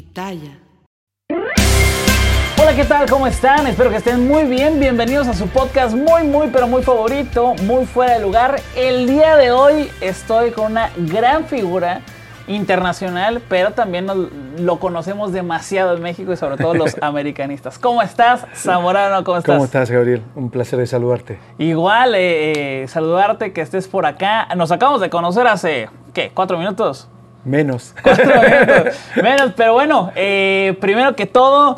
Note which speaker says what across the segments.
Speaker 1: Pitaya.
Speaker 2: Hola, ¿qué tal? ¿Cómo están? Espero que estén muy bien. Bienvenidos a su podcast muy, muy, pero muy favorito, muy fuera de lugar. El día de hoy estoy con una gran figura internacional, pero también nos- lo conocemos demasiado en México y sobre todo los americanistas. ¿Cómo estás, Zamorano? ¿Cómo estás?
Speaker 3: ¿Cómo estás, Gabriel? Un placer de saludarte.
Speaker 2: Igual, eh, eh, saludarte, que estés por acá. Nos acabamos de conocer hace, ¿qué? ¿Cuatro minutos?
Speaker 3: Menos.
Speaker 2: Menos, pero bueno, eh, primero que todo,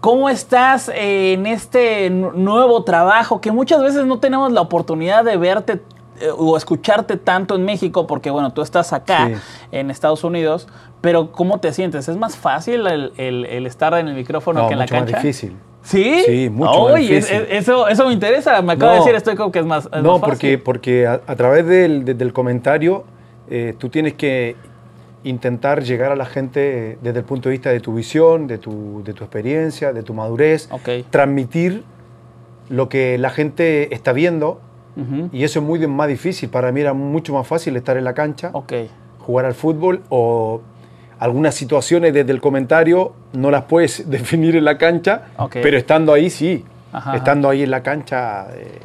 Speaker 2: ¿cómo estás en este nu- nuevo trabajo? Que muchas veces no tenemos la oportunidad de verte eh, o escucharte tanto en México, porque bueno, tú estás acá
Speaker 3: Sí.
Speaker 2: en Estados Unidos, pero ¿cómo te sientes? ¿Es más fácil el, el- el estar en el micrófono
Speaker 3: No,
Speaker 2: que en la
Speaker 3: mucho más
Speaker 2: cancha?
Speaker 3: difícil.
Speaker 2: ¿Sí?
Speaker 3: Sí, mucho más
Speaker 2: es-
Speaker 3: difícil.
Speaker 2: es- eso, eso me interesa. Me acabo de decir, estoy como que es más. es
Speaker 3: No,
Speaker 2: más
Speaker 3: porque,
Speaker 2: fácil.
Speaker 3: porque a, a través del, de- del comentario eh, tú tienes que intentar llegar a la gente eh, desde el punto de vista de tu visión, de tu, de tu experiencia, de tu madurez, transmitir lo que la gente está viendo. Y eso es muy más difícil. Para mí era mucho más fácil estar en la cancha, jugar al fútbol o algunas situaciones desde el comentario no las puedes definir en la cancha, pero estando ahí sí.
Speaker 2: Ajá,
Speaker 3: estando ahí en la cancha eh,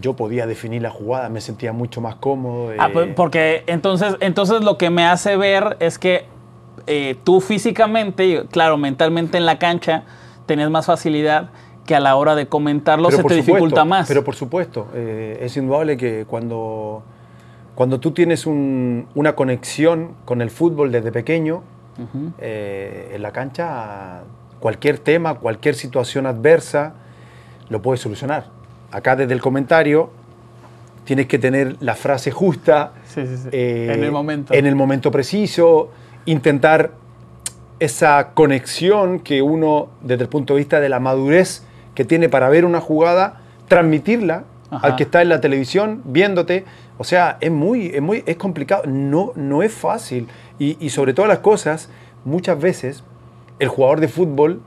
Speaker 3: yo podía definir la jugada, me sentía mucho más cómodo.
Speaker 2: Ah,
Speaker 3: eh,
Speaker 2: pues, porque entonces, entonces lo que me hace ver es que eh, tú físicamente, y claro, mentalmente en la cancha, tenías más facilidad que a la hora de comentarlo
Speaker 3: pero
Speaker 2: se te
Speaker 3: supuesto,
Speaker 2: dificulta más.
Speaker 3: Pero por supuesto, eh, es indudable que cuando, cuando tú tienes un- una conexión con el fútbol desde pequeño, eh, en la cancha, cualquier tema, cualquier situación adversa, lo puedes solucionar. Acá desde el comentario tienes que tener la frase justa,
Speaker 2: Sí, sí, sí.
Speaker 3: eh,
Speaker 2: en el momento.
Speaker 3: en el momento preciso, intentar esa conexión que uno, desde el punto de vista de la madurez que tiene para ver una jugada, transmitirla
Speaker 2: Ajá.
Speaker 3: al que está en la televisión viéndote. O sea, es muy, es muy es complicado, no, no es fácil. Y, y sobre todas las cosas, muchas veces el jugador de fútbol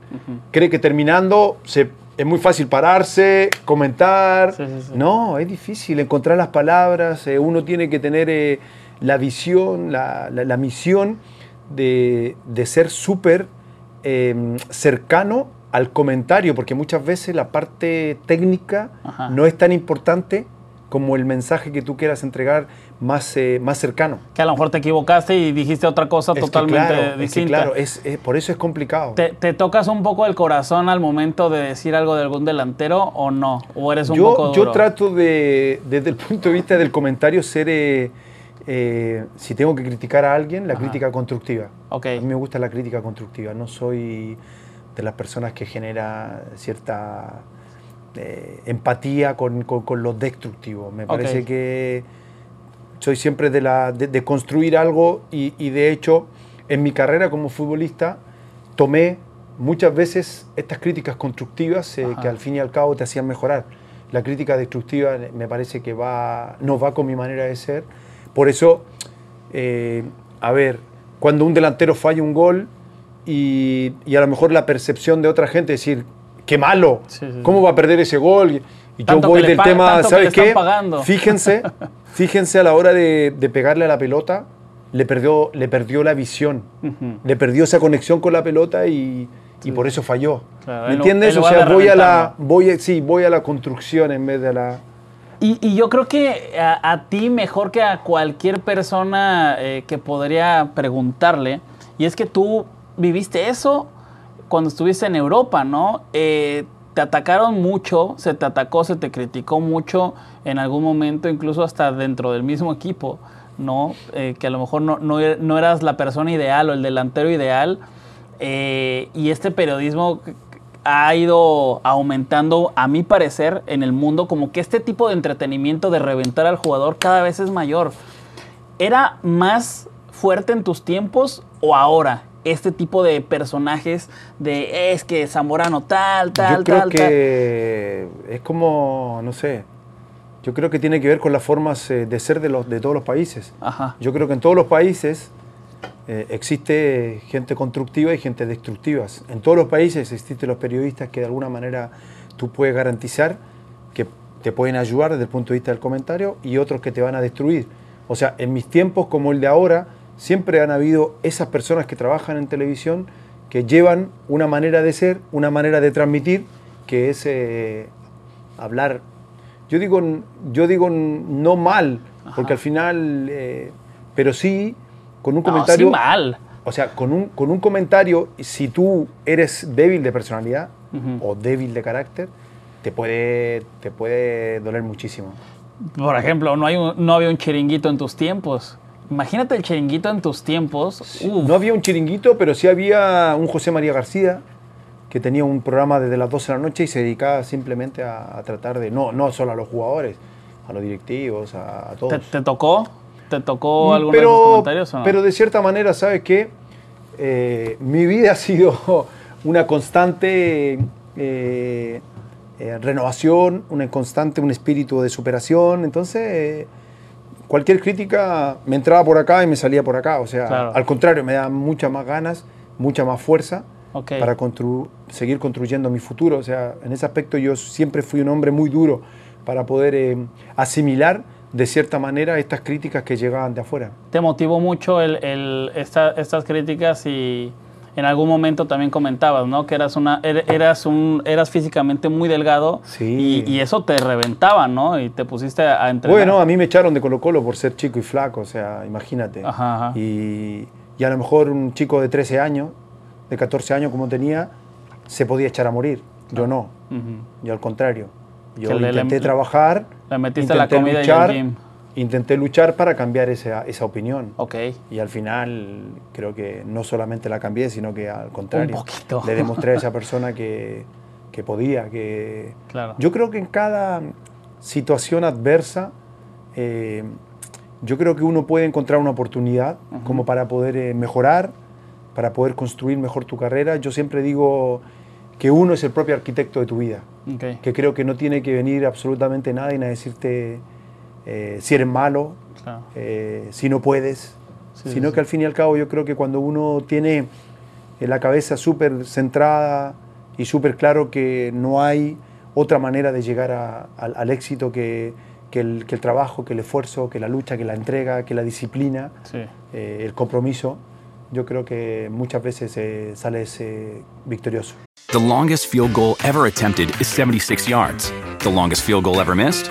Speaker 3: cree que terminando se, es muy fácil pararse, comentar.
Speaker 2: Sí, sí, sí.
Speaker 3: No, es difícil encontrar las palabras. eh, uno tiene que tener eh, la visión, la, la- la misión de, de ser súper eh, cercano al comentario, porque muchas veces la parte técnica
Speaker 2: Ajá.
Speaker 3: no es tan importante como el mensaje que tú quieras entregar más, eh, más cercano.
Speaker 2: que a lo mejor te equivocaste y dijiste otra cosa
Speaker 3: Es que
Speaker 2: totalmente
Speaker 3: claro, es que
Speaker 2: distinta.
Speaker 3: claro, es- es- por eso es complicado.
Speaker 2: ¿Te, te tocas un poco el corazón al momento de decir algo de algún delantero o no? ¿O eres un
Speaker 3: yo,
Speaker 2: poco
Speaker 3: yo trato de, desde el punto de vista del comentario, ser, eh, eh, si tengo que criticar a alguien, la
Speaker 2: Ajá.
Speaker 3: crítica constructiva. A mí me gusta la crítica constructiva, no soy de las personas que genera cierta eh, empatía con, con- con lo destructivo. Me parece que soy siempre de, la, de, de construir algo y, y de hecho en mi carrera como futbolista tomé muchas veces estas críticas constructivas eh, que al fin y al cabo te hacían mejorar. La crítica destructiva me parece que va, no va con mi manera de ser. Por eso, eh, a ver, cuando un delantero falla un gol y, y a lo mejor la percepción de otra gente es decir, qué malo,
Speaker 2: Sí, sí, sí.
Speaker 3: ¿cómo va a perder ese gol? Y yo voy del tema, ¿sabes qué? Fíjense, fíjense a la hora de, de pegarle a la pelota, le perdió, le perdió la visión,
Speaker 2: Ujú.
Speaker 3: le perdió esa conexión con la pelota y, y por eso falló.
Speaker 2: Claro,
Speaker 3: ¿Me entiendes?
Speaker 2: en
Speaker 3: O sea, voy a la, voy a- sí, voy a la construcción en vez de a la,
Speaker 2: Y, yo creo que a, ti mejor que a cualquier persona eh, que podría preguntarle, y es que tú viviste eso cuando estuviste en Europa, ¿no? Eh, te atacaron mucho, se te atacó, se te criticó mucho en algún momento, incluso hasta dentro del mismo equipo, ¿no? Eh, que a lo mejor no, no, eras la persona ideal o el delantero ideal. y este periodismo ha ido aumentando, a mi parecer, en el mundo, como que este tipo de entretenimiento de reventar al jugador cada vez es mayor. ¿Era más fuerte en tus tiempos o ahora? Este tipo de personajes de es que Zamorano tal, tal,
Speaker 3: Yo creo que es como, no sé, yo creo que tiene que ver con las formas eh, de ser de, los, de todos los países. Yo creo que en todos los países eh, existe gente constructiva y gente destructiva. En todos los países existen los periodistas que de alguna manera tú puedes garantizar que te pueden ayudar desde el punto de vista del comentario y otros que te van a destruir. O sea, en mis tiempos como el de ahora, siempre han habido esas personas que trabajan en televisión que llevan una manera de ser, una manera de transmitir, que es eh, hablar. Yo digo, yo digo no mal, porque al final, eh, pero sí con un comentario.
Speaker 2: mal.
Speaker 3: O sea, con un, con un comentario, si tú eres débil de personalidad o débil de carácter, te puede, te puede doler muchísimo.
Speaker 2: Por ejemplo, no, hay no había un chiringuito en tus tiempos. Imagínate el chiringuito en tus tiempos.
Speaker 3: No había un chiringuito, pero sí había un José María García que tenía un programa desde las 12 de la noche y se dedicaba simplemente a, tratar de, no, no solo a los jugadores, a los directivos, a, todos.
Speaker 2: ¿Te, tocó? ¿Te tocó
Speaker 3: mm,
Speaker 2: alguno pero, de esos comentarios o no?
Speaker 3: Pero de cierta manera, ¿sabes qué? Eh, mi vida ha sido una constante eh, eh, renovación, una constante, un espíritu de superación. Entonces, cualquier crítica me entraba por acá y me salía por acá. O sea, al contrario, me da muchas más ganas, mucha más fuerza para seguir construyendo mi futuro. O sea, en ese aspecto yo siempre fui un hombre muy duro para poder asimilar de cierta manera estas críticas que llegaban de afuera.
Speaker 2: ¿Te motivó mucho el, estas críticas y en algún momento también comentabas, ¿no? Que eras, una, er, eras, un, eras físicamente muy delgado
Speaker 3: sí.
Speaker 2: y, eso te reventaba, ¿no? Y te pusiste a, entrenar.
Speaker 3: Bueno, a mí me echaron de Colo Colo por ser chico y flaco, o sea, imagínate.
Speaker 2: Ajá,
Speaker 3: Y, y, a lo mejor un chico de 13 años, de 14 años como tenía, se podía echar a morir. Yo no, yo al contrario. Yo intenté trabajar,
Speaker 2: le metiste la comida luchar, y
Speaker 3: intenté luchar para cambiar esa, esa opinión.
Speaker 2: Ok.
Speaker 3: Y al final creo que no solamente la cambié, sino que al contrario. Le demostré a esa persona que, que podía, que...
Speaker 2: Claro.
Speaker 3: Yo creo que en cada situación adversa, eh, yo creo que uno puede encontrar una oportunidad como para poder eh, mejorar, para poder construir mejor tu carrera. Yo siempre digo que uno es el propio arquitecto de tu vida. Que creo que no tiene que venir absolutamente nadie a decirte eh, si eres malo, eh, si no puedes, sino que al fin y al cabo yo creo que cuando uno tiene la cabeza súper centrada y súper claro que no hay otra manera de llegar al éxito que, el, trabajo, que el esfuerzo, que la lucha, que la entrega, que la disciplina, eh, el compromiso, yo creo que muchas veces sales victorioso.
Speaker 4: The longest field goal ever attempted is 76 yards. The longest field goal ever missed?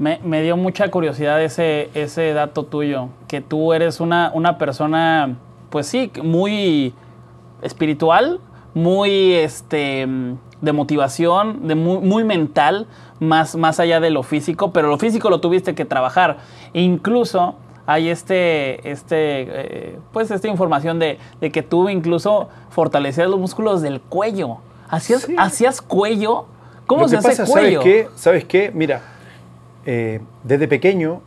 Speaker 2: Me, dio mucha curiosidad ese, ese dato tuyo, que tú eres una, una persona, pues sí, muy espiritual, muy este, de motivación, de muy, mental, más, más allá de lo físico, pero lo físico lo tuviste que trabajar. incluso hay este, este, eh, pues esta información de, que tú incluso fortalecías los músculos del cuello. ¿Hacías, ¿hacías cuello? ¿Cómo se hace cuello?
Speaker 3: ¿sabes qué? ¿Sabes qué? Mira, eh, desde pequeño,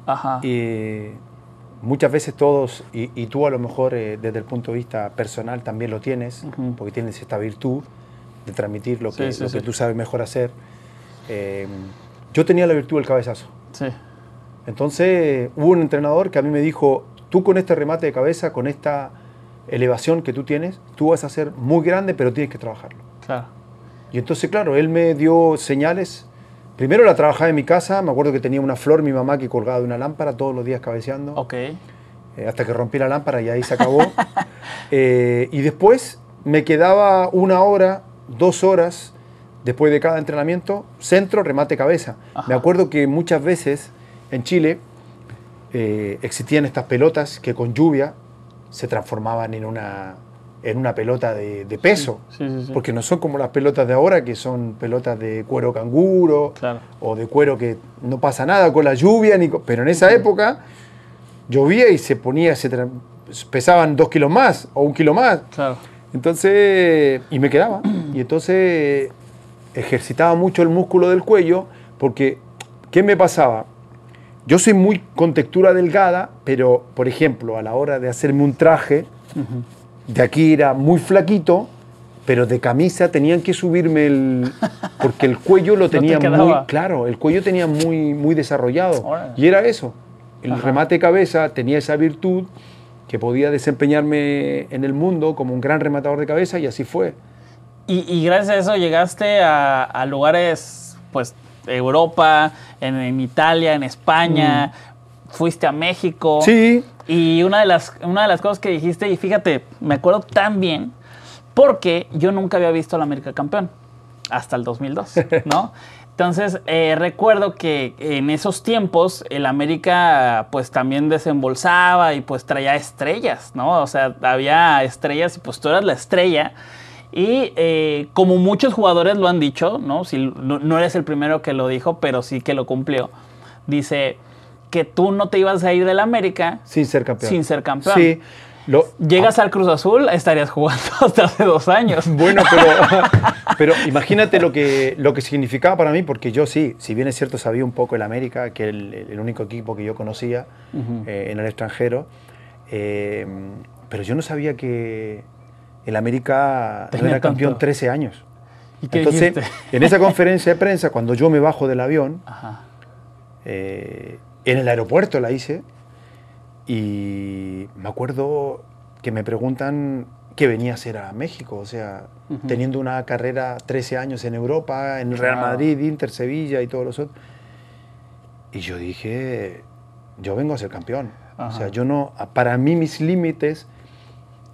Speaker 3: muchas veces todos, y, tú a lo mejor eh, desde el punto de vista personal también lo tienes, porque tienes esta virtud de transmitir lo que, lo que tú sabes mejor hacer. Eh, yo tenía la virtud del cabezazo. Entonces hubo un entrenador que a mí me dijo, tú con este remate de cabeza, con esta elevación que tú tienes, tú vas a ser muy grande, pero tienes que trabajarlo.
Speaker 2: Claro.
Speaker 3: Y entonces, claro, él me dio señales. Primero la trabajaba en mi casa, me acuerdo que tenía una flor mi mamá que colgaba de una lámpara todos los días cabeceando.
Speaker 2: Ok.
Speaker 3: Eh, hasta que rompí la lámpara y ahí se acabó. Eh, y después me quedaba una hora, dos horas, después de cada entrenamiento, centro, remate, cabeza. Me acuerdo que muchas veces en Chile eh, existían estas pelotas que con lluvia se transformaban en una, en una pelota de, de peso.
Speaker 2: Sí, sí, sí.
Speaker 3: Porque no son como las pelotas de ahora, que son pelotas de cuero canguro
Speaker 2: Claro.
Speaker 3: o de cuero que no pasa nada con la lluvia. Ni co- pero en esa época llovía y se ponía, se tra- pesaban dos kilos más o un kilo más.
Speaker 2: Claro.
Speaker 3: Entonces, y me quedaba. Y entonces ejercitaba mucho el músculo del cuello porque, ¿qué me pasaba? Yo soy muy con textura delgada, pero, por ejemplo, a la hora de hacerme un traje, de aquí era muy flaquito, pero de camisa tenían que subirme el... porque el cuello lo
Speaker 2: te
Speaker 3: tenía muy... Claro, el cuello tenía muy, muy desarrollado.
Speaker 2: Órale.
Speaker 3: Y era eso. El remate de cabeza tenía esa virtud que podía desempeñarme en el mundo como un gran rematador de cabeza y así fue.
Speaker 2: Y, y gracias a eso llegaste a, a lugares, pues, Europa, en, en Italia, en España, fuiste a México.
Speaker 3: Mm. Sí,
Speaker 2: Y una de, las, una de las cosas que dijiste, y fíjate, me acuerdo tan bien, porque yo nunca había visto al América campeón, hasta el 2002, ¿no? Entonces, eh, recuerdo que en esos tiempos el América pues también desembolsaba y pues traía estrellas, ¿no? O sea, había estrellas y pues tú eras la estrella. Y eh, como muchos jugadores lo han dicho, ¿no? Si, no, no eres el primero que lo dijo, pero sí que lo cumplió. Dice que tú no te ibas a ir del América
Speaker 3: sin ser campeón.
Speaker 2: sin ser campeón.
Speaker 3: Sí. Lo,
Speaker 2: Llegas al Cruz Azul, estarías jugando hasta hace dos años.
Speaker 3: Bueno, pero, pero imagínate lo que, lo que significaba para mí, porque yo sí, si bien es cierto, sabía un poco el América, que era el, el único equipo que yo conocía eh, en el extranjero, eh, pero yo no sabía que el América no era campeón
Speaker 2: tanto.
Speaker 3: 13 años.
Speaker 2: ¿Y qué
Speaker 3: Entonces,
Speaker 2: dijiste?
Speaker 3: en esa conferencia de prensa, cuando yo me bajo del avión,
Speaker 2: Ajá.
Speaker 3: eh, en el aeropuerto la hice y me acuerdo que me preguntan qué venía a hacer a México, o sea, teniendo una carrera 13 años en Europa, en Real. Madrid, Inter, Sevilla y todos los otros. Y yo dije, yo vengo a ser campeón. O
Speaker 2: Ajá.
Speaker 3: sea, yo no, para mí mis límites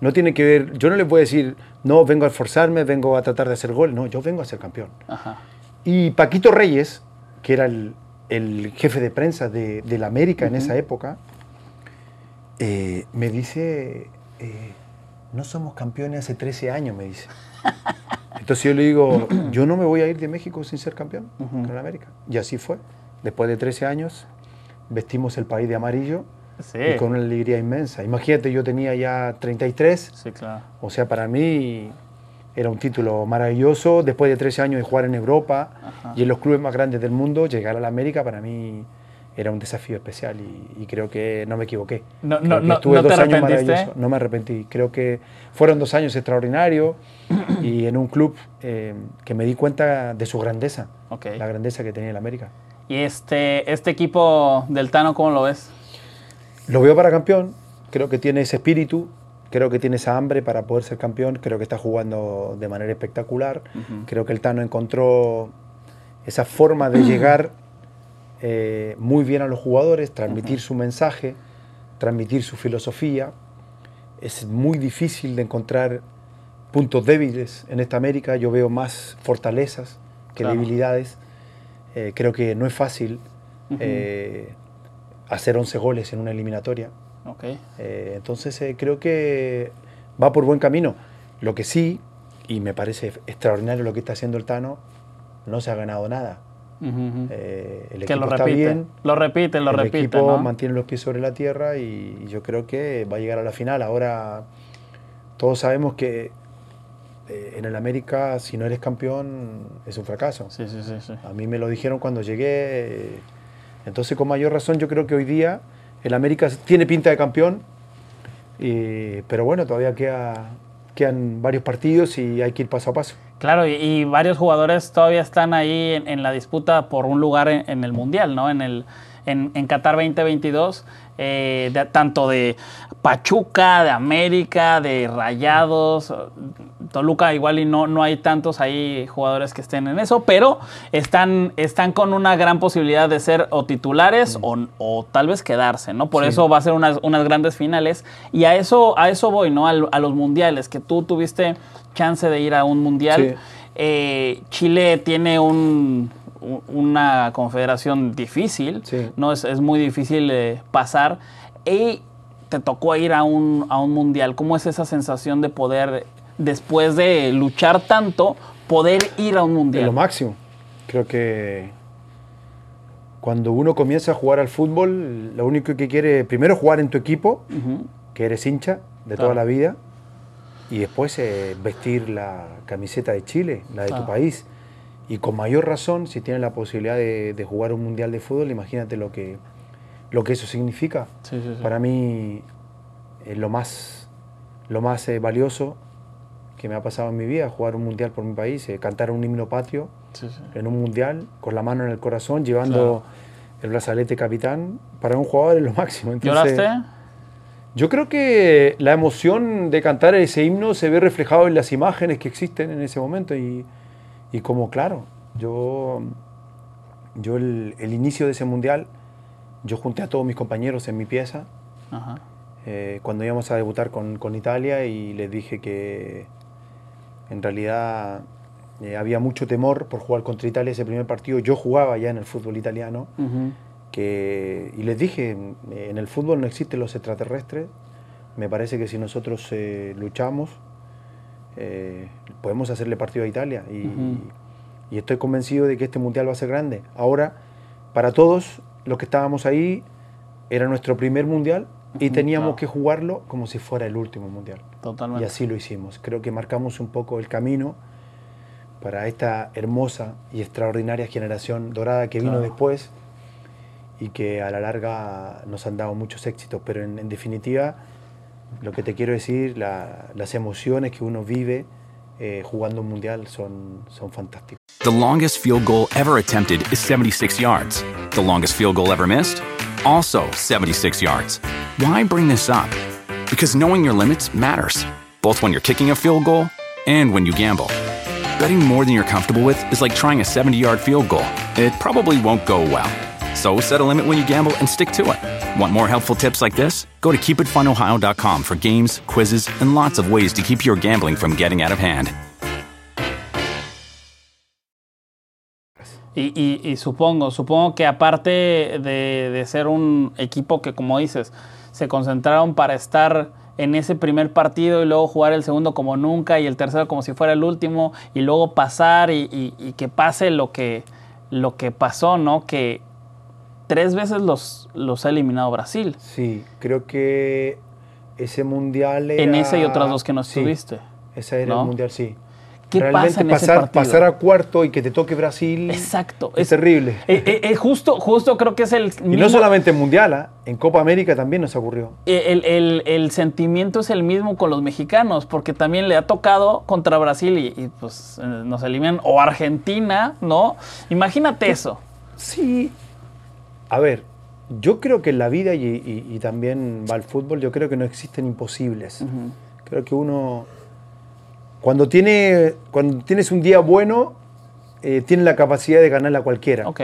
Speaker 3: no tienen que ver, yo no les voy a decir, no, vengo a esforzarme, vengo a tratar de hacer gol, no, yo vengo a ser campeón.
Speaker 2: Ajá.
Speaker 3: Y Paquito Reyes, que era el, el jefe de prensa de, de la América en esa época, eh, me dice, eh, no somos campeones hace 13 años, me dice. Entonces yo le digo, yo no me voy a ir de México sin ser campeón con la América. Y así fue. Después de 13 años, vestimos el país de amarillo
Speaker 2: Sí.
Speaker 3: y con una alegría inmensa. Imagínate, yo tenía ya 33,
Speaker 2: Sí, claro.
Speaker 3: o sea, para mí era un título maravilloso. Después de 13 años de jugar en Europa y en los clubes más grandes del mundo, llegar a la América para mí era un desafío especial y, y creo que no me equivoqué.
Speaker 2: No- no- no-
Speaker 3: estuve
Speaker 2: ¿no te
Speaker 3: dos años
Speaker 2: arrepentiste?
Speaker 3: maravillosos. No me arrepentí. Creo que fueron dos años extraordinarios y en un club eh, que me di cuenta de su grandeza,
Speaker 2: Ok.
Speaker 3: la grandeza que tenía el América.
Speaker 2: Y este, este equipo del Tano, ¿cómo lo ves?
Speaker 3: Lo veo para campeón, creo que tiene ese espíritu, creo que tiene esa hambre para poder ser campeón, creo que está jugando de manera espectacular, creo que el Tano encontró esa forma de llegar eh, muy bien a los jugadores, transmitir su mensaje, transmitir su filosofía. Es muy difícil de encontrar puntos débiles en esta América, yo veo más fortalezas que
Speaker 2: Claro.
Speaker 3: debilidades. Eh, creo que no es fácil eh, hacer 11 goles en una eliminatoria.
Speaker 2: Ok.
Speaker 3: Eh, entonces eh, creo que va por buen camino. Lo que sí, y me parece extraordinario lo que está haciendo el Tano, no se ha ganado nada.
Speaker 2: Ujú, ujú.
Speaker 3: Eh, el
Speaker 2: que
Speaker 3: equipo
Speaker 2: lo
Speaker 3: está
Speaker 2: repite.
Speaker 3: bien,
Speaker 2: Lo repite, lo
Speaker 3: el
Speaker 2: repite.
Speaker 3: equipo
Speaker 2: ¿no?
Speaker 3: mantiene los pies sobre la tierra y yo creo que va a llegar a la final. Ahora todos sabemos que eh, en el América si no eres campeón es un fracaso.
Speaker 2: Sí, sí, sí. sí.
Speaker 3: A mí me lo dijeron cuando llegué. eh, Entonces, con mayor razón, yo creo que hoy día el América tiene pinta de campeón. y- pero bueno, todavía queda, quedan varios partidos y hay que ir paso a paso.
Speaker 2: Claro, y, varios jugadores todavía están ahí en, en la disputa por un lugar en, en el Mundial, ¿no? En el, en, en Qatar 2022, eh, de- tanto de Pachuca, de América, de Rayados, Toluca igual y no, no hay tantos ahí jugadores que estén en eso, pero están, están con una gran posibilidad de ser o titulares o, o tal vez quedarse, ¿no? Por
Speaker 3: Sí.
Speaker 2: eso va a ser unas, unas grandes finales y a eso, a eso voy, ¿no? A los mundiales, que tú tuviste chance de ir a un mundial.
Speaker 3: Sí.
Speaker 2: Eh, Chile tiene un- una confederación difícil,
Speaker 3: Sí.
Speaker 2: ¿no? Es, es muy difícil eh, pasar. Y te tocó ir a un, a un mundial. ¿Cómo es esa sensación de poder, después de luchar tanto, poder ir a un
Speaker 3: Es
Speaker 2: mundial?
Speaker 3: lo máximo. Creo que cuando uno comienza a jugar al fútbol, lo único que quiere primero jugar en tu equipo, que eres hincha de
Speaker 2: Claro.
Speaker 3: toda la vida, y después eh, vestir la camiseta de Chile, la de
Speaker 2: Claro.
Speaker 3: tu país. Y con mayor razón, si tienes la posibilidad de, de jugar un mundial de fútbol, imagínate lo que, lo que eso significa.
Speaker 2: Sí, sí, sí.
Speaker 3: Para mí es lo más, lo más eh, valioso que me ha pasado en mi vida, jugar un mundial por mi país, eh, cantar un himno patrio en un mundial, con la mano en el corazón, llevando el brazalete capitán. Para un jugador es lo máximo. Entonces,
Speaker 2: ¿Lloraste?
Speaker 3: Yo creo que la emoción de cantar ese himno se ve reflejado en las imágenes que existen en ese momento y, y como claro, yo, yo el, el inicio de ese mundial, yo junté a todos mis compañeros en mi pieza
Speaker 2: Ajá.
Speaker 3: eh, cuando íbamos a debutar con, con Italia y les dije que en realidad eh, había mucho temor por jugar contra Italia ese primer partido. Yo jugaba ya en el fútbol italiano que, y les dije, en el fútbol no existen los extraterrestres, me parece que si nosotros eh, luchamos, eh, podemos hacerle partido a Italia y,
Speaker 2: Ujú.
Speaker 3: y estoy convencido de que este mundial va a ser grande. Ahora, para todos los que estábamos ahí, era nuestro primer mundial y teníamos que jugarlo como si fuera el último mundial.
Speaker 2: Totalmente.
Speaker 3: Y así lo hicimos. Creo que marcamos un poco el camino para esta hermosa y extraordinaria generación dorada que vino
Speaker 2: Claro.
Speaker 3: después y que a la larga nos han dado muchos éxitos. Pero en, en definitiva, lo que te quiero decir, la- las emociones que uno vive eh, jugando un mundial son, son fantásticas.
Speaker 4: The longest field goal ever attempted is 76 yards. The longest field goal ever missed? Also 76 yards. Why bring this up? Because knowing your limits matters, both when you're kicking a field goal and when you gamble. Betting more than you're comfortable with is like trying a 70 yard field goal. It probably won't go well. So set a limit when you gamble and stick to it. Want more helpful tips like this? Go to keepitfunohio.com for games, quizzes, and lots of ways to keep your gambling from getting out of hand.
Speaker 2: Y, y- y supongo, supongo que aparte de, de ser un equipo que, como dices, se concentraron para estar en ese primer partido y luego jugar el segundo como nunca y el tercero como si fuera el último y luego pasar y, y- y que pase lo que, lo que pasó, ¿no? Que tres veces los, los ha eliminado Brasil.
Speaker 3: Sí, creo que ese mundial
Speaker 2: En ese y otras dos que no
Speaker 3: Sí,
Speaker 2: estuviste.
Speaker 3: Ese era
Speaker 2: ¿no?
Speaker 3: el mundial, sí.
Speaker 2: ¿Qué
Speaker 3: Realmente
Speaker 2: pasa en ese
Speaker 3: pasar,
Speaker 2: partido?
Speaker 3: pasar a cuarto y que te toque Brasil
Speaker 2: Exacto.
Speaker 3: es, terrible.
Speaker 2: Eh, eh, eh, justo, justo creo que es el
Speaker 3: y no
Speaker 2: mismo-
Speaker 3: solamente en mundial, ¿ah? en Copa América también nos ocurrió.
Speaker 2: el, el- el sentimiento es el mismo con los mexicanos, porque también le ha tocado contra Brasil y, y, pues nos eliminan, o Argentina, ¿no? Imagínate eso.
Speaker 3: Sí, a ver, yo creo que en la vida y, y- y también va al fútbol, yo creo que no existen imposibles. Creo que uno, cuando, tiene, cuando tienes un día bueno, eh, tiene la capacidad de ganarle a cualquiera.
Speaker 2: Ok,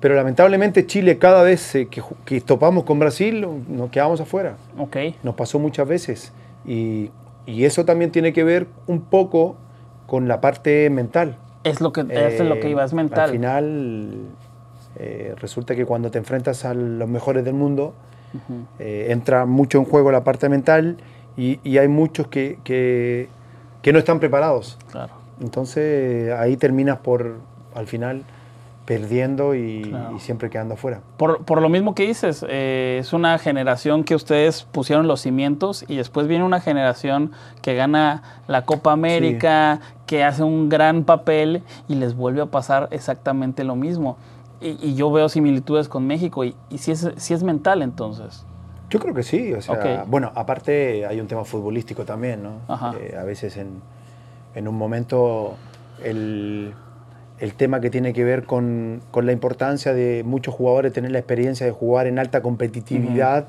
Speaker 3: Pero lamentablemente Chile cada vez eh, que, topamos con Brasil nos quedamos afuera.
Speaker 2: ok.
Speaker 3: Nos pasó muchas veces. Y, y eso también tiene que ver un poco con la parte mental.
Speaker 2: Es lo que, es lo que
Speaker 3: Eh,
Speaker 2: iba, es mental.
Speaker 3: Al final, eh, resulta que cuando te enfrentas a los mejores del mundo, eh, entra mucho en juego la parte mental y, y hay muchos que, que- que no están preparados.
Speaker 2: Claro.
Speaker 3: Entonces ahí terminas por, al final, perdiendo y,
Speaker 2: Claro.
Speaker 3: y siempre quedando afuera.
Speaker 2: Por, por lo mismo que dices, eh, es una generación que ustedes pusieron los cimientos y después viene una generación que gana la Copa América, que hace un gran papel y les vuelve a pasar exactamente lo mismo. Y, y yo veo similitudes con México y, y si, es, si es mental entonces.
Speaker 3: Yo creo que sí, o sea,
Speaker 2: Ok.
Speaker 3: bueno, aparte hay un tema futbolístico también, ¿no? Eh, a veces en, en un momento el, el tema que tiene que ver con, con, la importancia de muchos jugadores tener la experiencia de jugar en alta competitividad,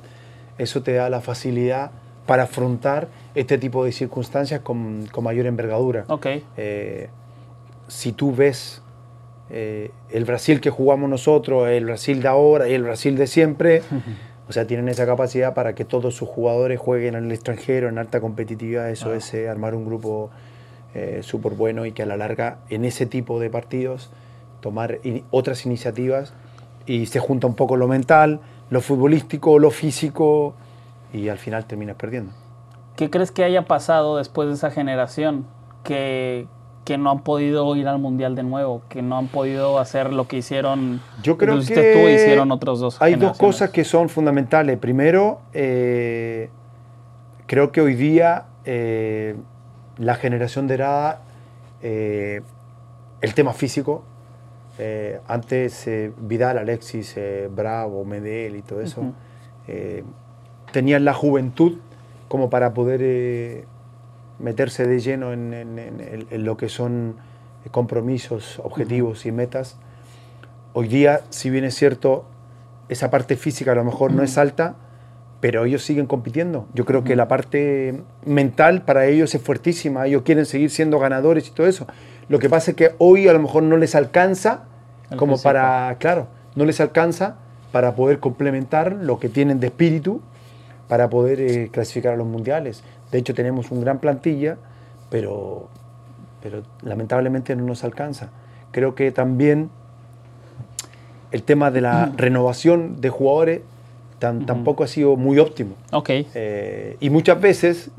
Speaker 3: eso te da la facilidad para afrontar este tipo de circunstancias con, con mayor envergadura.
Speaker 2: Okay.
Speaker 3: Eh, si tú ves eh, el Brasil que jugamos nosotros, el Brasil de ahora y el Brasil de siempre, o sea, tienen esa capacidad para que todos sus jugadores jueguen en el extranjero, en alta competitividad, eso es eh, armar un grupo eh, súper bueno y que a la larga en ese tipo de partidos tomar otras iniciativas y se junta un poco lo mental, lo futbolístico, lo físico y al final terminas perdiendo.
Speaker 2: ¿Qué crees que haya pasado después de esa generación que, que no han podido ir al mundial de nuevo, que no han podido hacer lo que hicieron
Speaker 3: Yo creo que
Speaker 2: tú hicieron otros dos.
Speaker 3: Hay dos cosas que son fundamentales. Primero, eh, creo que hoy día eh, la generación de edad, eh, el tema físico, eh, antes Vidal, Alexis, Bravo, Medel y todo eso, tenían la juventud como para poder meterse de lleno en, lo que son compromisos, objetivos y metas. Hoy día, si bien es cierto, esa parte física a lo mejor no es alta, pero ellos siguen compitiendo. Yo creo que la parte mental para ellos es fuertísima, ellos quieren seguir siendo ganadores y todo eso. Lo que pasa es que hoy a lo mejor no les alcanza como para, claro, no les alcanza para poder complementar lo que tienen de espíritu para poder eh, clasificar a los mundiales. De hecho tenemos un gran plantilla, pero, pero lamentablemente no nos alcanza. Creo que también el tema de la renovación de jugadores tampoco ha sido muy óptimo.
Speaker 2: Ok.
Speaker 3: Eh, y muchas veces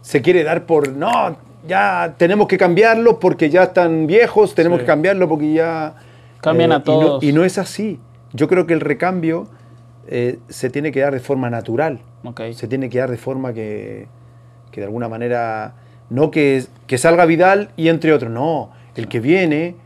Speaker 3: se quiere dar por, no, ya tenemos que cambiarlo porque ya están viejos, tenemos que cambiarlo porque ya...
Speaker 2: Cambian a todos.
Speaker 3: Eh, y no, es así. Yo creo que el recambio eh, se tiene que dar de forma natural.
Speaker 2: Okay.
Speaker 3: Se tiene que dar de forma que, que de alguna manera, no que, que salga Vidal y entre otros, no, el que viene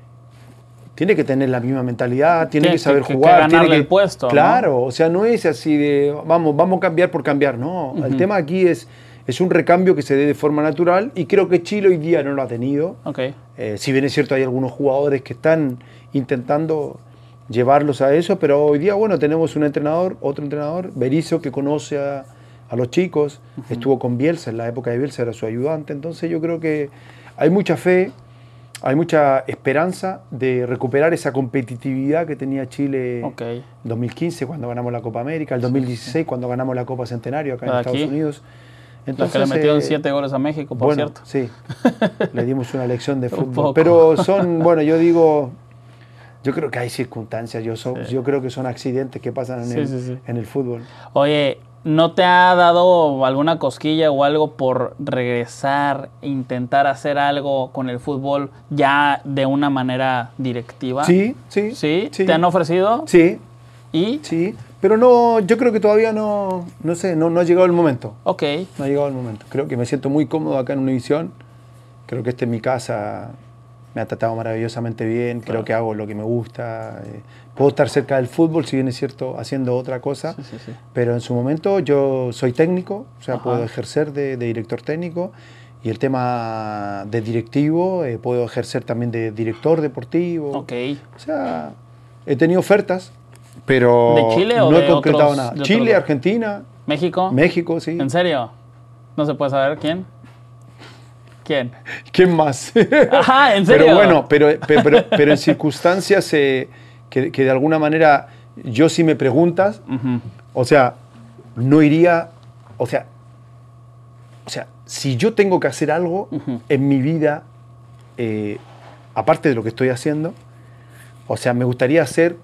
Speaker 3: tiene que tener la misma mentalidad, tiene que saber jugar.
Speaker 2: tiene
Speaker 3: que
Speaker 2: el puesto.
Speaker 3: Claro, o sea, no es así de vamos, vamos a cambiar por cambiar. No, el tema aquí es, es un recambio que se dé de forma natural y creo que Chile hoy día no lo ha tenido.
Speaker 2: Okay.
Speaker 3: Eh, si bien es cierto, hay algunos jugadores que están intentando llevarlos a eso, pero hoy día, bueno, tenemos un entrenador, otro entrenador, Berizzo, que conoce a, a los chicos, estuvo con Bielsa, en la época de Bielsa era su ayudante, entonces yo creo que hay mucha fe hay mucha esperanza de recuperar esa competitividad que tenía Chile en 2015 cuando ganamos la Copa América, el 2016 cuando ganamos la Copa Centenario acá en Estados Unidos.
Speaker 2: Entonces, la que le metieron eh, siete goles a México, por
Speaker 3: bueno,
Speaker 2: cierto.
Speaker 3: Sí, le dimos una lección de fútbol. Pero son, bueno, yo digo, yo creo que hay circunstancias, yo, yo creo que son accidentes que pasan en, el, en el fútbol.
Speaker 2: Oye, ¿No te ha dado alguna cosquilla o algo por regresar, intentar hacer algo con el fútbol ya de una manera directiva?
Speaker 3: Sí, sí.
Speaker 2: ¿Sí? ¿Te han ofrecido?
Speaker 3: Sí.
Speaker 2: ¿Y?
Speaker 3: Sí, pero no, yo creo que todavía no, no sé, no, no ha llegado el momento.
Speaker 2: Ok.
Speaker 3: No ha llegado el momento. Creo que me siento muy cómodo acá en Univisión. Creo que esta es mi casa me ha tratado maravillosamente bien, creo que hago lo que me gusta. Eh, puedo estar cerca del fútbol, si bien es cierto, haciendo otra cosa, pero en su momento yo soy técnico, o sea, puedo ejercer de, director técnico y el tema de directivo, eh, puedo ejercer también de director deportivo.
Speaker 2: Ok.
Speaker 3: O sea, he tenido ofertas, pero
Speaker 2: ¿De Chile o
Speaker 3: no
Speaker 2: he
Speaker 3: concretado nada. Chile, Argentina.
Speaker 2: ¿México?
Speaker 3: México, sí.
Speaker 2: ¿En serio? ¿No se puede saber quién? ¿Quién?
Speaker 3: ¿Quién más?
Speaker 2: Ajá, ¿en serio?
Speaker 3: Pero bueno, pero, pero, en circunstancias eh, que, de alguna manera yo si me preguntas, o sea, no iría, o sea, o sea, si yo tengo que hacer algo en mi vida, eh, aparte de lo que estoy haciendo, o sea, me gustaría hacer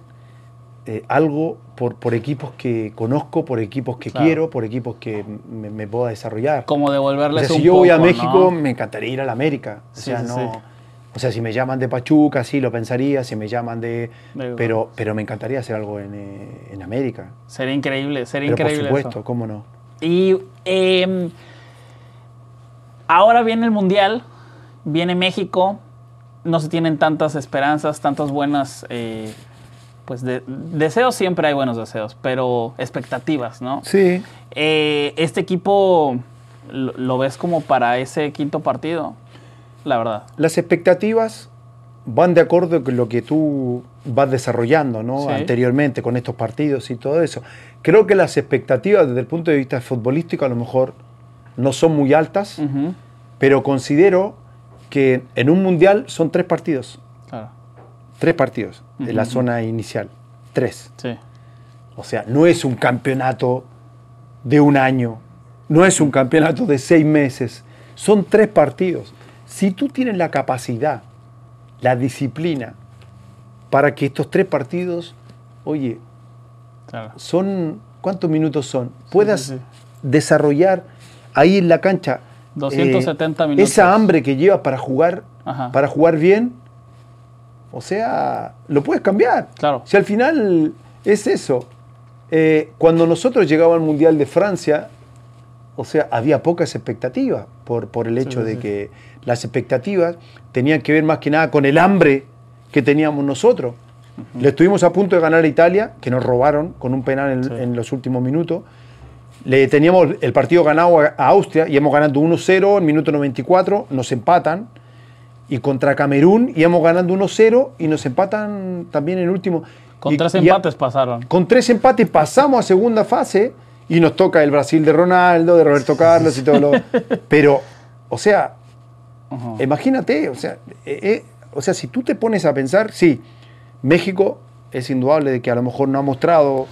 Speaker 3: eh, algo por, por, equipos que conozco, por equipos que quiero, por equipos que me, pueda desarrollar.
Speaker 2: Como devolverles
Speaker 3: o sea, si yo voy a México, me encantaría ir a la América. O sea, no, O sea, si me llaman de Pachuca, sí lo pensaría. Si me llaman de. pero, pero me encantaría hacer algo en, eh, en América.
Speaker 2: Sería increíble, sería increíble.
Speaker 3: Por supuesto, cómo no.
Speaker 2: Y em, ahora viene el Mundial, viene México. No se tienen tantas esperanzas, tantas buenas. Eh, pues de, deseos siempre hay buenos deseos, pero expectativas, ¿no?
Speaker 3: Sí.
Speaker 2: Eh, este equipo lo, ves como para ese quinto partido, la verdad.
Speaker 3: Las expectativas van de acuerdo con lo que tú vas desarrollando ¿no?
Speaker 2: Sí.
Speaker 3: anteriormente con estos partidos y todo eso. Creo que las expectativas desde el punto de vista futbolístico a lo mejor no son muy altas, pero considero que en un mundial son tres partidos.
Speaker 2: Claro,
Speaker 3: Tres partidos en la zona inicial. Tres.
Speaker 2: sí.
Speaker 3: O sea, no es un campeonato de un año, no es un campeonato de seis meses, son tres partidos. Si tú tienes la capacidad, la disciplina, para que estos tres partidos, oye,
Speaker 2: Claro.
Speaker 3: son, ¿cuántos minutos son? Puedas
Speaker 2: sí, sí.
Speaker 3: desarrollar ahí en la cancha
Speaker 2: 270
Speaker 3: eh,
Speaker 2: minutos.
Speaker 3: esa hambre que llevas para jugar,
Speaker 2: Ajá.
Speaker 3: para jugar bien, o sea, lo puedes cambiar.
Speaker 2: Claro.
Speaker 3: Si al final es eso. Eh, cuando nosotros llegamos al Mundial de Francia, o sea, había pocas expectativas por, por el hecho
Speaker 2: sí,
Speaker 3: de
Speaker 2: sí.
Speaker 3: que las expectativas tenían que ver más que nada con el hambre que teníamos nosotros. Le estuvimos a punto de ganar a Italia, que nos robaron con un penal en,
Speaker 2: Sí.
Speaker 3: en los últimos minutos. Le teníamos el partido ganado a, a Austria, íbamos ganando 1-0 en minuto 94, nos empatan. Y contra Camerún íbamos ganando 1-0 y nos empatan también en el último.
Speaker 2: Con
Speaker 3: Y-
Speaker 2: tres
Speaker 3: a-
Speaker 2: empates pasaron.
Speaker 3: con tres empates pasamos a segunda fase y nos toca el Brasil de Ronaldo, de Roberto Carlos y todo lo. Pero, o sea, imagínate, o sea, eh, eh, o sea, si tú te pones a pensar, sí, México es indudable de que a lo mejor no ha mostrado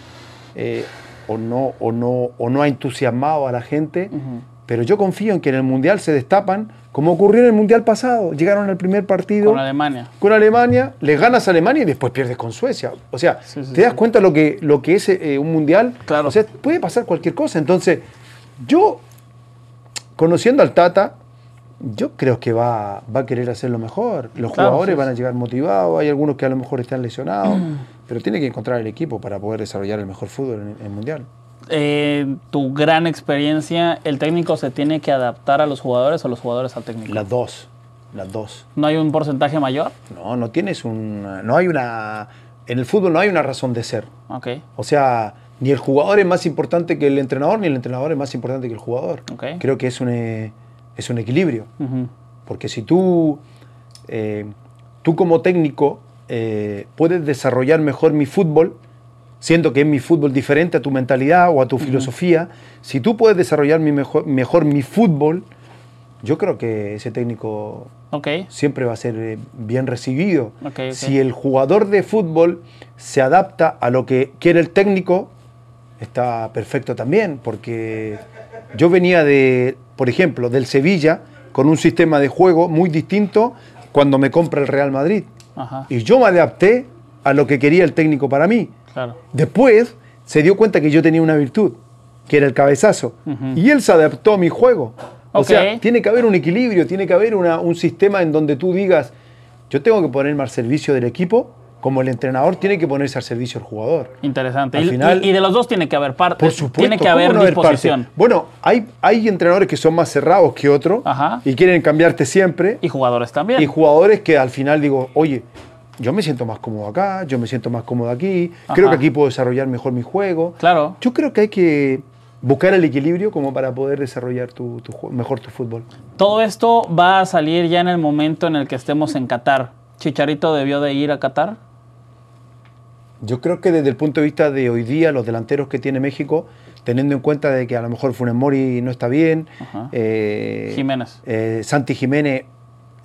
Speaker 3: eh, o, no, o, no, o no ha entusiasmado a la gente. Pero yo confío en que en el Mundial se destapan, como ocurrió en el Mundial pasado. Llegaron al primer partido
Speaker 2: Con Alemania.
Speaker 3: con Alemania, les ganas a Alemania y después pierdes con Suecia. O sea,
Speaker 2: Sí, sí,
Speaker 3: ¿te das
Speaker 2: sí.
Speaker 3: cuenta lo que, lo que es eh, un mundial?
Speaker 2: Claro.
Speaker 3: O sea, puede pasar cualquier cosa. Entonces, yo, conociendo al Tata, yo creo que va, va a querer hacer lo mejor. Los
Speaker 2: Claro,
Speaker 3: jugadores van a llegar motivados, hay algunos que a lo mejor están lesionados, pero tiene que encontrar el equipo para poder desarrollar el mejor fútbol en el mundial.
Speaker 2: Eh, tu gran experiencia, ¿el técnico se tiene que adaptar a los jugadores o los jugadores al técnico?
Speaker 3: Las dos, las dos.
Speaker 2: ¿No hay un porcentaje mayor?
Speaker 3: No, no tienes un, no hay una, en el fútbol no hay una razón de ser.
Speaker 2: Ok,
Speaker 3: O sea, ni el jugador es más importante que el entrenador, ni el entrenador es más importante que el jugador. Creo que es un, es un equilibrio. Porque si tú, eh, tú como técnico eh, puedes desarrollar mejor mi fútbol, siendo que es mi fútbol diferente a tu mentalidad o a tu filosofía, si tú puedes desarrollar mi mejor, mejor mi fútbol, yo creo que ese técnico siempre va a ser eh, bien recibido. Si el jugador de fútbol se adapta a lo que quiere el técnico, está perfecto también, porque yo venía de, por ejemplo, del Sevilla con un sistema de juego muy distinto cuando me compra el Real Madrid.
Speaker 2: ajá,
Speaker 3: Y yo me adapté a lo que quería el técnico para mí.
Speaker 2: Claro.
Speaker 3: Después se dio cuenta que yo tenía una virtud, que era el cabezazo. Y él se adaptó a mi juego. O
Speaker 2: Ok.
Speaker 3: sea, tiene que haber un equilibrio, tiene que haber una- un sistema en donde tú digas, yo tengo que ponerme al servicio del equipo, como el entrenador tiene que ponerse al servicio del jugador.
Speaker 2: Interesante.
Speaker 3: Al
Speaker 2: Y,
Speaker 3: final-
Speaker 2: y- y de los dos tiene que haber parte.
Speaker 3: Por supuesto.
Speaker 2: Tiene que
Speaker 3: ¿cómo
Speaker 2: haber
Speaker 3: no haber
Speaker 2: disposición.
Speaker 3: Bueno, hay, hay entrenadores que son más cerrados que otros y quieren cambiarte siempre.
Speaker 2: Y jugadores también.
Speaker 3: Y jugadores que al final digo, oye, yo me siento más cómodo acá, yo me siento más cómodo aquí, creo que aquí puedo desarrollar mejor mi juego.
Speaker 2: Claro.
Speaker 3: Yo creo que hay que buscar el equilibrio como para poder desarrollar tu, mejor tu fútbol.
Speaker 2: Todo esto va a salir ya en el momento en el que estemos en Qatar. ¿Chicharito debió de ir a Qatar?
Speaker 3: Yo creo que desde el punto de vista de hoy día, los delanteros que tiene México, teniendo en cuenta de que a lo mejor Funes Mori no está bien, eh,
Speaker 2: Jiménez.
Speaker 3: eh, Santi Jiménez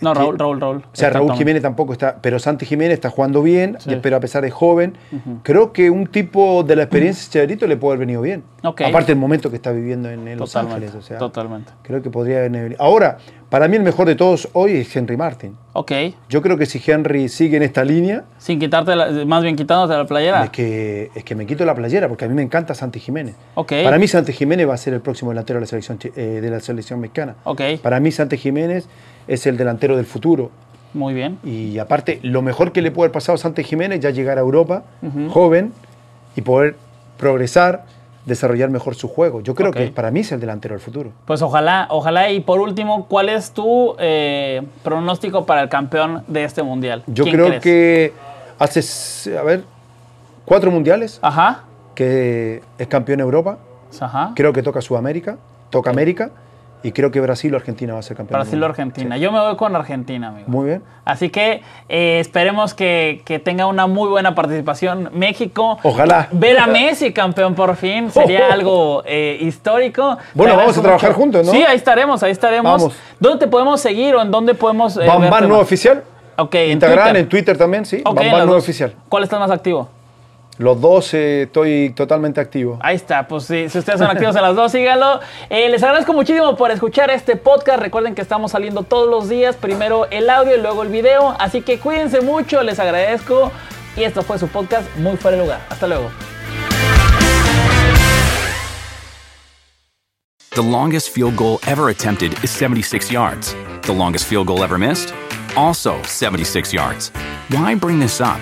Speaker 2: No, Raúl, Raúl, Raúl.
Speaker 3: O sea, Raúl. Jiménez tampoco está, pero Santi Jiménez está jugando bien,
Speaker 2: Sí.
Speaker 3: pero a pesar de joven, creo que un tipo de la experiencia de Chicharito le puede haber venido bien.
Speaker 2: Ok.
Speaker 3: Aparte del momento que está viviendo en, Los
Speaker 2: Totalmente.
Speaker 3: Ángeles. O sea,
Speaker 2: Totalmente.
Speaker 3: Creo que podría haber venido. Ahora, para mí el mejor de todos hoy es Henry Martin.
Speaker 2: Ok.
Speaker 3: Yo creo que si Henry sigue en esta línea,
Speaker 2: Sin quitarte, la- más bien quitándote la playera.
Speaker 3: es, que, es que me quito la playera, porque a mí me encanta Santi Jiménez.
Speaker 2: Ok.
Speaker 3: Para mí Santi Jiménez va a ser el próximo delantero de la selección, eh, de la selección mexicana.
Speaker 2: Ok.
Speaker 3: Para mí Santi Jiménez es el delantero del futuro.
Speaker 2: Muy bien.
Speaker 3: Y aparte, lo mejor que le puede haber pasado a Santi Jiménez ya llegar a Europa, joven, y poder progresar, desarrollar mejor su juego. Yo creo que para mí es el delantero del futuro.
Speaker 2: Pues ojalá, ojalá. Y por último, ¿cuál es tu eh, pronóstico para el campeón de este mundial?
Speaker 3: Yo
Speaker 2: ¿Quién
Speaker 3: creo
Speaker 2: crees?
Speaker 3: que hace, a ver, cuatro mundiales
Speaker 2: Ajá.
Speaker 3: que es campeón Europa.
Speaker 2: Ajá.
Speaker 3: Creo que toca Sudamérica, toca América. Y creo que Brasil o Argentina va a ser campeón.
Speaker 2: Brasil o. Argentina.
Speaker 3: Sí.
Speaker 2: Yo me voy con Argentina, amigo.
Speaker 3: Muy bien.
Speaker 2: Así que eh, esperemos que, que tenga una muy buena participación México.
Speaker 3: Ojalá.
Speaker 2: Ver a Messi campeón por fin sería
Speaker 3: Oh, oh.
Speaker 2: algo eh, histórico.
Speaker 3: Bueno, vamos a trabajar juntos, ¿no?
Speaker 2: Sí, ahí estaremos, ahí estaremos.
Speaker 3: Vamos.
Speaker 2: ¿Dónde te podemos seguir o en dónde podemos eh,
Speaker 3: Bam
Speaker 2: verte
Speaker 3: Bam
Speaker 2: más?
Speaker 3: no oficial.
Speaker 2: Ok, en
Speaker 3: Instagram,
Speaker 2: Twitter.
Speaker 3: en Twitter también, sí.
Speaker 2: Ok,
Speaker 3: Bam
Speaker 2: en
Speaker 3: Bam
Speaker 2: las
Speaker 3: no oficial.
Speaker 2: ¿Cuál está más activo?
Speaker 3: Los dos eh, estoy totalmente activo.
Speaker 2: Ahí está, pues sí, si ustedes son activos en las dos, síganlo. Eh, les agradezco muchísimo por escuchar este podcast. Recuerden que estamos saliendo todos los días, primero el audio y luego el video. Así que cuídense mucho, les agradezco. Y esto fue su podcast Muy Fuera de Lugar. Hasta luego.
Speaker 4: The longest field goal ever attempted is 76 yards. The longest field goal ever missed? Also 76 yards. Why bring this up?